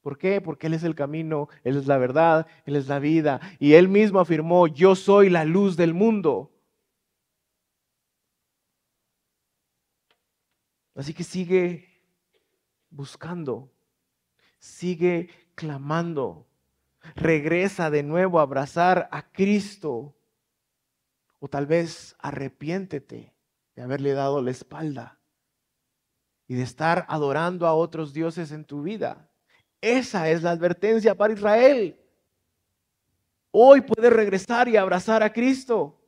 ¿Por qué? Porque Él es el camino, Él es la verdad, Él es la vida. Y Él mismo afirmó, yo soy la luz del mundo. Así que sigue buscando, sigue clamando, regresa de nuevo a abrazar a Cristo o tal vez arrepiéntete de haberle dado la espalda y de estar adorando a otros dioses en tu vida. Esa es la advertencia para Israel. Hoy puedes regresar y abrazar a Cristo.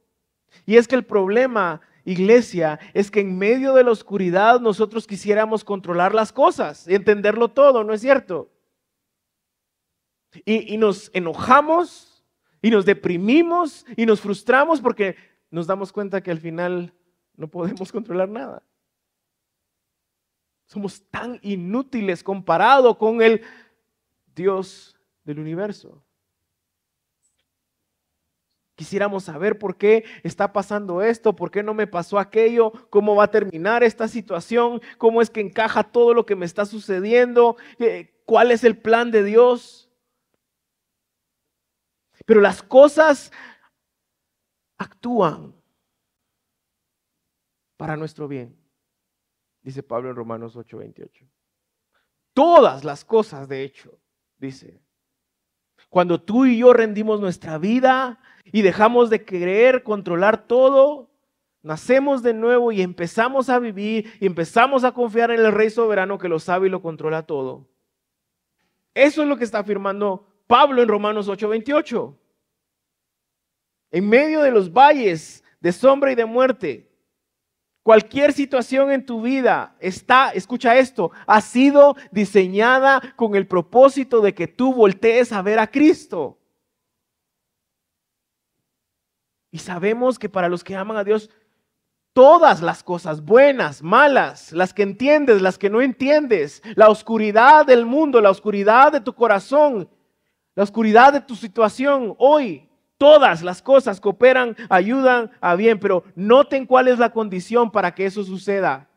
Y es que el problema, iglesia, es que en medio de la oscuridad nosotros quisiéramos controlar las cosas y entenderlo todo, ¿no es cierto? Y, y nos enojamos y nos deprimimos y nos frustramos porque nos damos cuenta que al final no podemos controlar nada. Somos tan inútiles comparado con el Dios del universo. Quisiéramos saber por qué está pasando esto, por qué no me pasó aquello, cómo va a terminar esta situación, cómo es que encaja todo lo que me está sucediendo, eh, cuál es el plan de Dios. Pero las cosas actúan para nuestro bien, dice Pablo en Romanos 8:28. Todas las cosas, de hecho, dice. Cuando tú y yo rendimos nuestra vida y dejamos de querer controlar todo, nacemos de nuevo y empezamos a vivir y empezamos a confiar en el Rey soberano que lo sabe y lo controla todo. Eso es lo que está afirmando Pablo en Romanos 8:28. En medio de los valles de sombra y de muerte, Cualquier situación en tu vida está, escucha esto, ha sido diseñada con el propósito de que tú voltees a ver a Cristo. Y sabemos que para los que aman a Dios, todas las cosas buenas, malas, las que entiendes, las que no entiendes, la oscuridad del mundo, la oscuridad de tu corazón, la oscuridad de tu situación hoy, Todas las cosas cooperan, ayudan a bien, pero noten cuál es la condición para que eso suceda.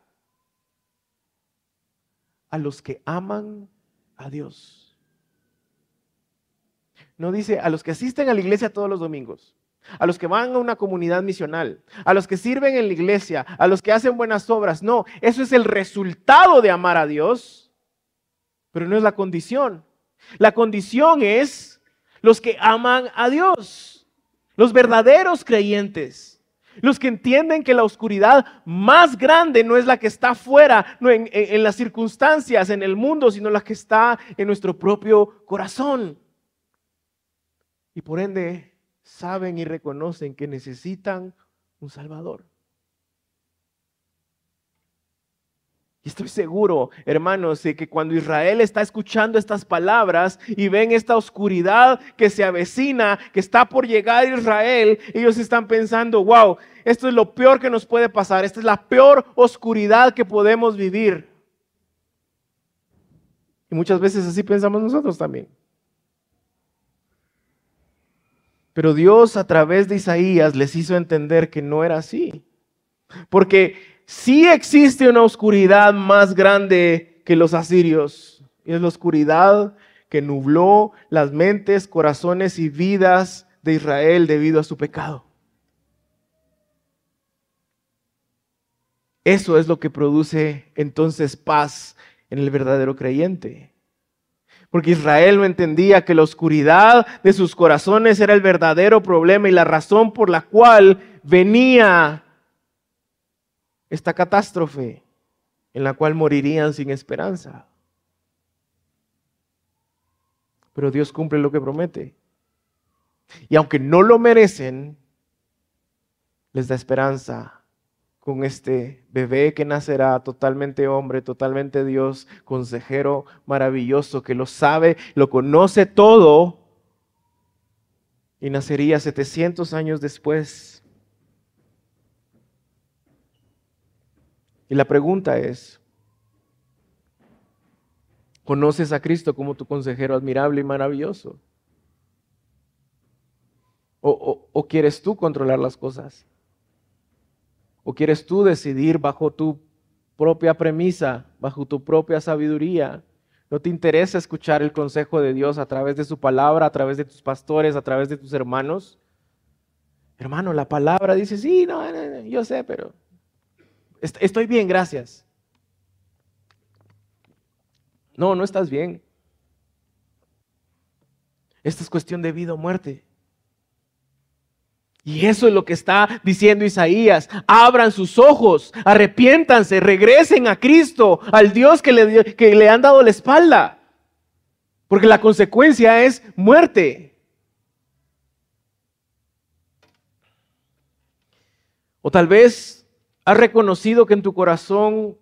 A los que aman a Dios. No dice a los que asisten a la iglesia todos los domingos, a los que van a una comunidad misional, a los que sirven en la iglesia, a los que hacen buenas obras. No, eso es el resultado de amar a Dios, pero no es la condición. La condición es los que aman a Dios. Los verdaderos creyentes, los que entienden que la oscuridad más grande no es la que está fuera, no en, en, las circunstancias, en el mundo, sino la que está en nuestro propio corazón. Y por ende saben y reconocen que necesitan un Salvador. Y estoy seguro, hermanos, de que cuando Israel está escuchando estas palabras y ven esta oscuridad que se avecina, que está por llegar a Israel, ellos están pensando, wow, esto es lo peor que nos puede pasar, esta es la peor oscuridad que podemos vivir. Y muchas veces así pensamos nosotros también. Pero Dios a través de Isaías les hizo entender que no era así. Porque sí existe una oscuridad más grande que los asirios. Y es la oscuridad que nubló las mentes, corazones y vidas de Israel debido a su pecado. Eso es lo que produce entonces paz en el verdadero creyente. Porque Israel no entendía que la oscuridad de sus corazones era el verdadero problema y la razón por la cual venía esta catástrofe en la cual morirían sin esperanza. Pero Dios cumple lo que promete. Y aunque no lo merecen, les da esperanza con este bebé que nacerá totalmente hombre, totalmente Dios, consejero maravilloso, que lo sabe, lo conoce todo, y nacería 700 años después Y la pregunta es, ¿conoces a Cristo como tu consejero admirable y maravilloso? ¿O, quieres tú controlar las cosas? ¿O quieres tú decidir bajo tu propia premisa, bajo tu propia sabiduría? ¿No te interesa escuchar el consejo de Dios a través de su palabra, a través de tus pastores, a través de tus hermanos? Hermano, la palabra dice, sí, no, yo sé, pero Estoy bien, gracias. No, no estás bien. Esta es cuestión de vida o muerte. Y eso es lo que está diciendo Isaías. Abran sus ojos, arrepiéntanse, regresen a Cristo, al Dios que le, que le han dado la espalda. Porque la consecuencia es muerte. O tal vez ¿Has reconocido que en tu corazón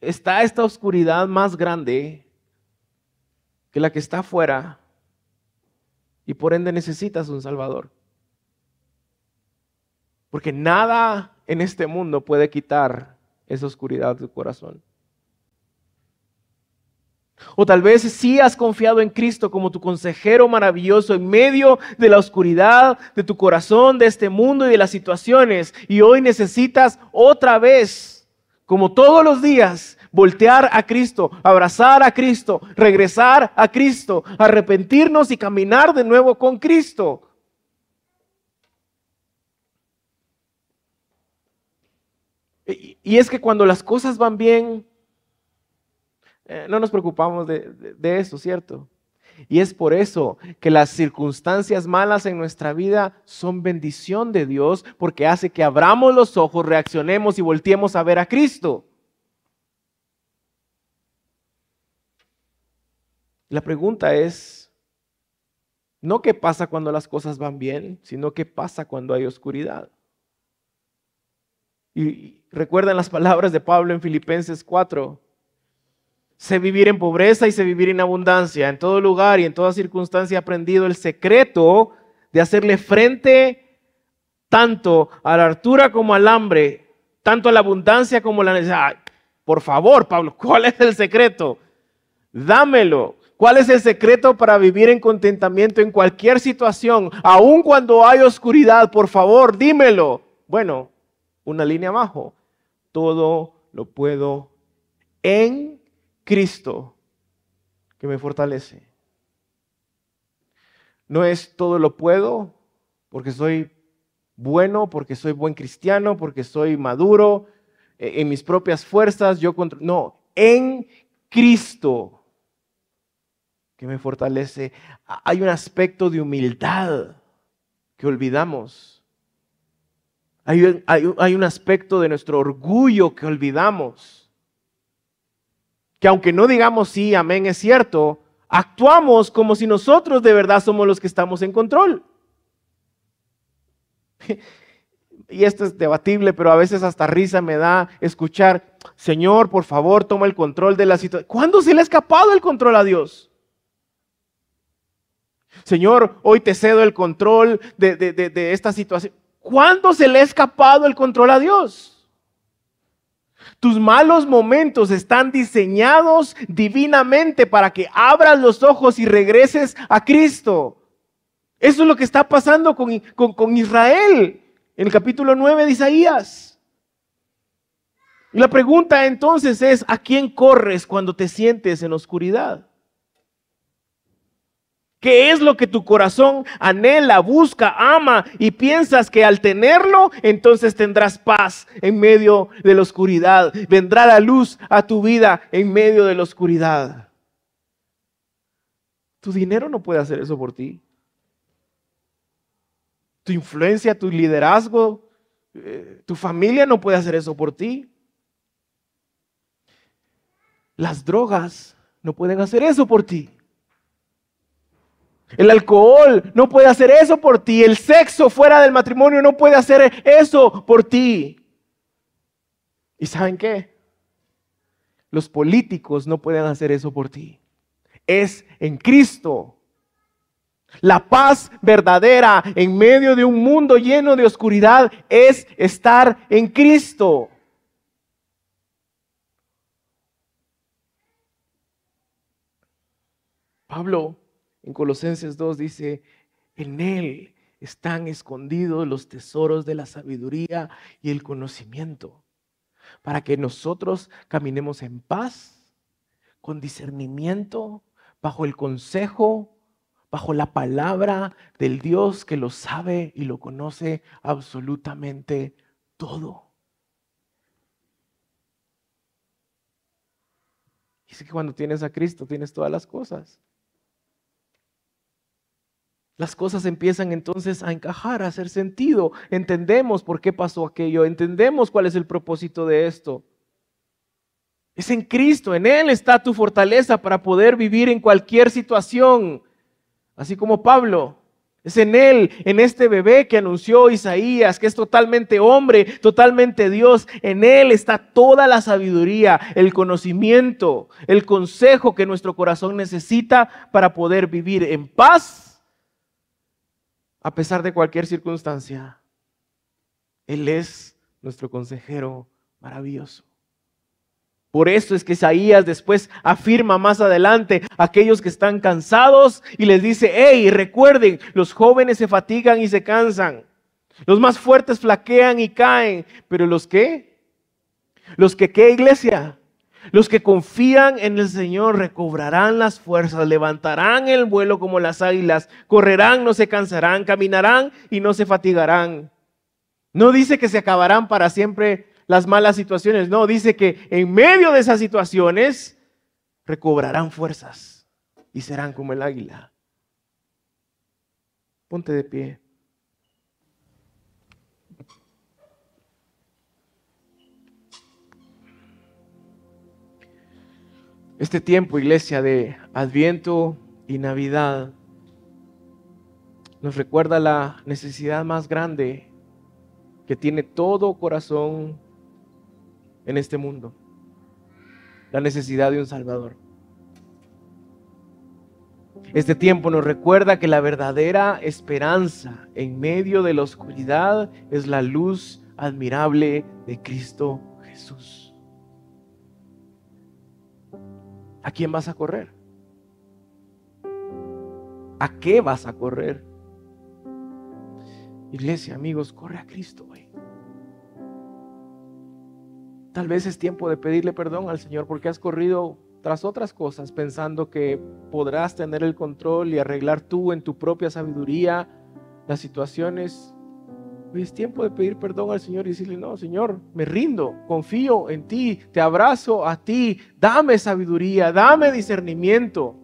está esta oscuridad más grande que la que está afuera y por ende necesitas un Salvador? Porque nada en este mundo puede quitar esa oscuridad de tu corazón. O tal vez sí has confiado en Cristo como tu consejero maravilloso en medio de la oscuridad de tu corazón, de este mundo y de las situaciones. Y hoy necesitas otra vez, como todos los días, voltear a Cristo, abrazar a Cristo, regresar a Cristo, arrepentirnos y caminar de nuevo con Cristo. Y es que cuando las cosas van bien, eh, no nos preocupamos de, eso, ¿cierto? Y es por eso que las circunstancias malas en nuestra vida son bendición de Dios porque hace que abramos los ojos, reaccionemos y volteemos a ver a Cristo. La pregunta es, no qué pasa cuando las cosas van bien, sino qué pasa cuando hay oscuridad. Y recuerdan las palabras de Pablo en Filipenses 4. Sé vivir en pobreza y sé vivir en abundancia. En todo lugar y en toda circunstancia he aprendido el secreto de hacerle frente tanto a la altura como al hambre, tanto a la abundancia como a la necesidad. Por favor, Pablo, ¿cuál es el secreto? Dámelo. ¿Cuál es el secreto para vivir en contentamiento en cualquier situación, aun cuando hay oscuridad? Por favor, dímelo. Bueno, una línea abajo. Todo lo puedo en Cristo que me fortalece. No es todo lo puedo porque soy bueno, porque soy buen cristiano, porque soy maduro, eh, en mis propias fuerzas, yo. No, en Cristo que me fortalece. Hay un aspecto de humildad que olvidamos. Hay, hay, un aspecto de nuestro orgullo que olvidamos. Que aunque no digamos sí, amén, es cierto, actuamos como si nosotros de verdad somos los que estamos en control. Y esto es debatible, pero a veces hasta risa me da escuchar, Señor, por favor, toma el control de la situación. ¿Cuándo se le ha escapado el control a Dios? Señor, hoy te cedo el control de, esta situación. ¿Cuándo se le ha escapado el control a Dios? Tus malos momentos están diseñados divinamente para que abras los ojos y regreses a Cristo. Eso es lo que está pasando con, con, Israel en el capítulo 9 de Isaías. Y la pregunta entonces es, ¿a quién corres cuando te sientes en oscuridad? ¿Qué es lo que tu corazón anhela, busca, ama y piensas que al tenerlo, entonces tendrás paz en medio de la oscuridad? Vendrá la luz a tu vida en medio de la oscuridad. Tu dinero no puede hacer eso por ti. Tu influencia, tu liderazgo, eh, tu familia no puede hacer eso por ti. Las drogas no pueden hacer eso por ti. El alcohol no puede hacer eso por ti. El sexo fuera del matrimonio no puede hacer eso por ti. ¿Y saben qué? Los políticos no pueden hacer eso por ti. Es en Cristo. La paz verdadera en medio de un mundo lleno de oscuridad es estar en Cristo. Pablo en Colosenses 2 dice, en Él están escondidos los tesoros de la sabiduría y el conocimiento, para que nosotros caminemos en paz, con discernimiento, bajo el consejo, bajo la palabra del Dios que lo sabe y lo conoce absolutamente todo. Dice que cuando tienes a Cristo tienes todas las cosas. Las cosas empiezan entonces a encajar, a hacer sentido. Entendemos por qué pasó aquello, entendemos cuál es el propósito de esto. Es en Cristo, en Él está tu fortaleza para poder vivir en cualquier situación. Así como Pablo, es en Él, en este bebé que anunció Isaías, que es totalmente hombre, totalmente Dios. En Él está toda la sabiduría, el conocimiento, el consejo que nuestro corazón necesita para poder vivir en paz a pesar de cualquier circunstancia. Él es nuestro consejero maravilloso. Por eso es que Isaías después afirma más adelante a aquellos que están cansados y les dice, hey, recuerden, los jóvenes se fatigan y se cansan, los más fuertes flaquean y caen, pero los que, los que, ¿qué iglesia? Los que confían en el Señor recobrarán las fuerzas, levantarán el vuelo como las águilas, correrán, no se cansarán, caminarán y no se fatigarán. No dice que se acabarán para siempre las malas situaciones, no, dice que en medio de esas situaciones recobrarán fuerzas y serán como el águila. Ponte de pie. Este tiempo, iglesia, de Adviento y Navidad nos recuerda la necesidad más grande que tiene todo corazón en este mundo, la necesidad de un Salvador. Este tiempo nos recuerda que la verdadera esperanza en medio de la oscuridad es la luz admirable de Cristo Jesús. ¿A quién vas a correr? ¿A qué vas a correr? Iglesia, amigos, corre a Cristo hoy. Tal vez es tiempo de pedirle perdón al Señor porque has corrido tras otras cosas pensando que podrás tener el control y arreglar tú en tu propia sabiduría las situaciones. Hoy es tiempo de pedir perdón al Señor y decirle, no, Señor, me rindo, confío en ti, te abrazo a ti, dame sabiduría, dame discernimiento.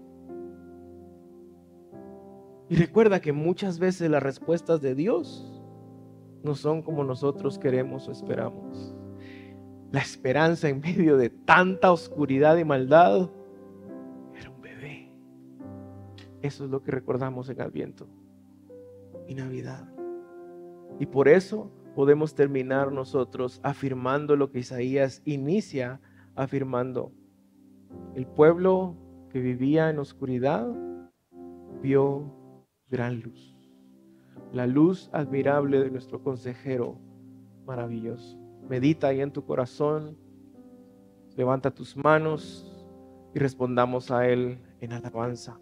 Y recuerda que muchas veces las respuestas de Dios no son como nosotros queremos o esperamos. La esperanza en medio de tanta oscuridad y maldad era un bebé. Eso es lo que recordamos en Adviento y Navidad. Y por eso podemos terminar nosotros afirmando lo que Isaías inicia afirmando. El pueblo que vivía en oscuridad vio gran luz. La luz admirable de nuestro consejero maravilloso. Medita ahí en tu corazón, levanta tus manos y respondamos a Él en alabanza.